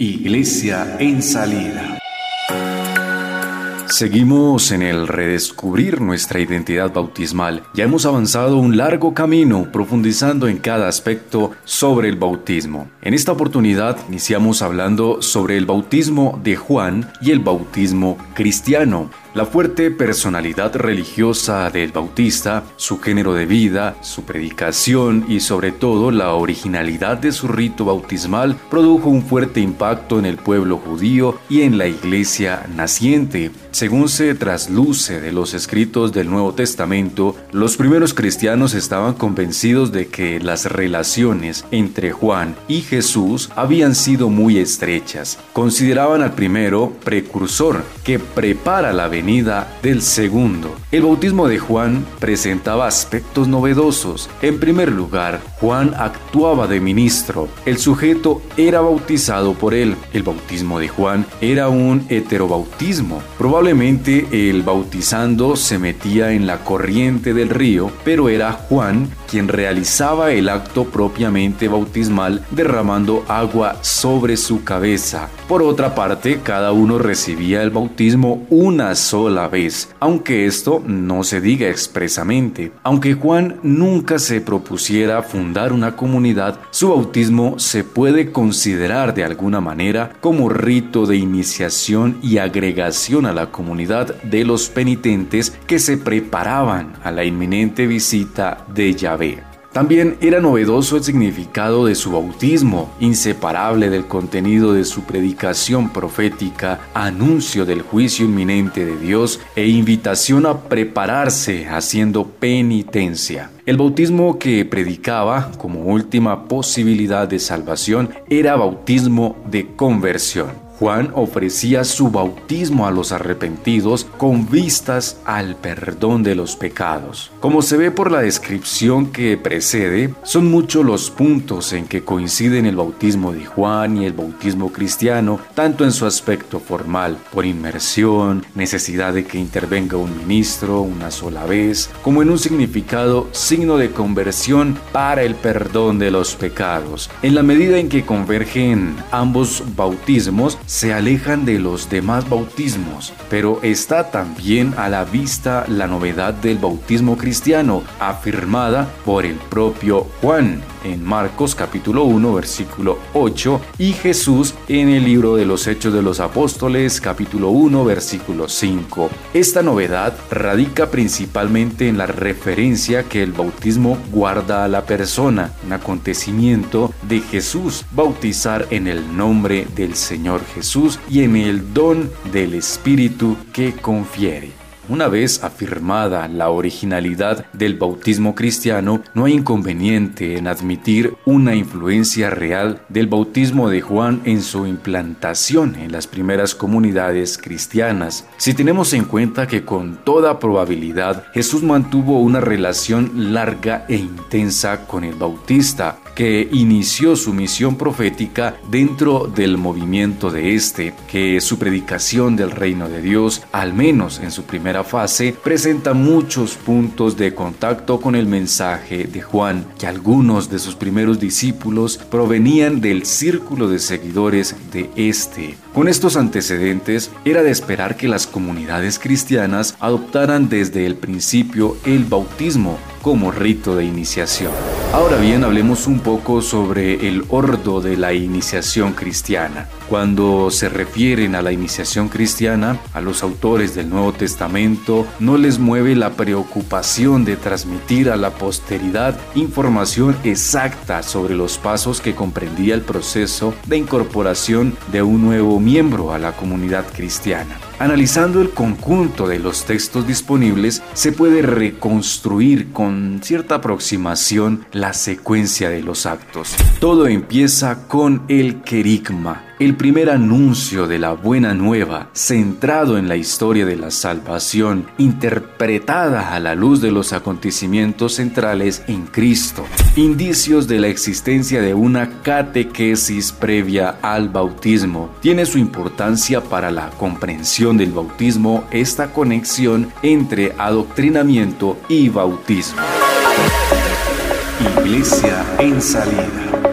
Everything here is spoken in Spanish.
Iglesia en salida. Seguimos en el redescubrir nuestra identidad bautismal. Ya hemos avanzado un largo camino profundizando en cada aspecto sobre el bautismo. En esta oportunidad iniciamos hablando sobre el bautismo de Juan y el bautismo cristiano. La fuerte personalidad religiosa del Bautista, su género de vida, su predicación y sobre todo la originalidad de su rito bautismal produjo un fuerte impacto en el pueblo judío y en la iglesia naciente. Según se trasluce de los escritos del Nuevo Testamento, los primeros cristianos estaban convencidos de que las relaciones entre Juan y Jesús habían sido muy estrechas. Consideraban al primero precursor que prepara la venida del segundo. El bautismo de Juan presentaba aspectos novedosos. En primer lugar, Juan actuaba de ministro. El sujeto era bautizado por él. El bautismo de Juan era un heterobautismo. Probablemente el bautizando se metía en la corriente del río, pero era Juan quien realizaba el acto propiamente bautismal derramando agua sobre su cabeza. Por otra parte, cada uno recibía el bautismo una sola vez, aunque esto no se diga expresamente. Aunque Juan nunca se propusiera fundar una comunidad, su bautismo se puede considerar de alguna manera como rito de iniciación y agregación a la comunidad de los penitentes que se preparaban a la inminente visita de Yahvé. También era novedoso el significado de su bautismo, inseparable del contenido de su predicación profética, anuncio del juicio inminente de Dios e invitación a prepararse haciendo penitencia. El bautismo que predicaba como última posibilidad de salvación era bautismo de conversión. Juan ofrecía su bautismo a los arrepentidos con vistas al perdón de los pecados. Como se ve por la descripción que precede, son muchos los puntos en que coinciden el bautismo de Juan y el bautismo cristiano, tanto en su aspecto formal, por inmersión, necesidad de que intervenga un ministro una sola vez, como en un significado signo de conversión para el perdón de los pecados. En la medida en que convergen ambos bautismos, se alejan de los demás bautismos, pero está también a la vista la novedad del bautismo cristiano, afirmada por el propio Juan en Marcos capítulo 1 versículo 8 y Jesús en el libro de los Hechos de los Apóstoles capítulo 1 versículo 5. Esta novedad radica principalmente en la referencia que el bautismo guarda a la persona, un acontecimiento de Jesús, bautizar en el nombre del Señor Jesús y en el don del Espíritu que confiere. Una vez afirmada la originalidad del bautismo cristiano, no hay inconveniente en admitir una influencia real del bautismo de Juan en su implantación en las primeras comunidades cristianas. Si tenemos en cuenta que con toda probabilidad Jesús mantuvo una relación larga e intensa con el bautista, que inició su misión profética dentro del movimiento de este, que su predicación del reino de Dios, al menos en su primera fase, presenta muchos puntos de contacto con el mensaje de Juan, que algunos de sus primeros discípulos provenían del círculo de seguidores de este. Con estos antecedentes, era de esperar que las comunidades cristianas adoptaran desde el principio el bautismo como rito de iniciación. Ahora bien, hablemos un poco sobre el ordo de la iniciación cristiana. Cuando se refieren a la iniciación cristiana, a los autores del Nuevo Testamento no les mueve la preocupación de transmitir a la posteridad información exacta sobre los pasos que comprendía el proceso de incorporación de un nuevo miembro a la comunidad cristiana. Analizando el conjunto de los textos disponibles, se puede reconstruir con cierta aproximación la secuencia de los actos. Todo empieza con el querigma, el primer anuncio de la buena nueva, centrado en la historia de la salvación, interpretada a la luz de los acontecimientos centrales en Cristo. Indicios de la existencia de una catequesis previa al bautismo. Tiene su importancia para la comprensión del bautismo esta conexión entre adoctrinamiento y bautismo. Iglesia en salida.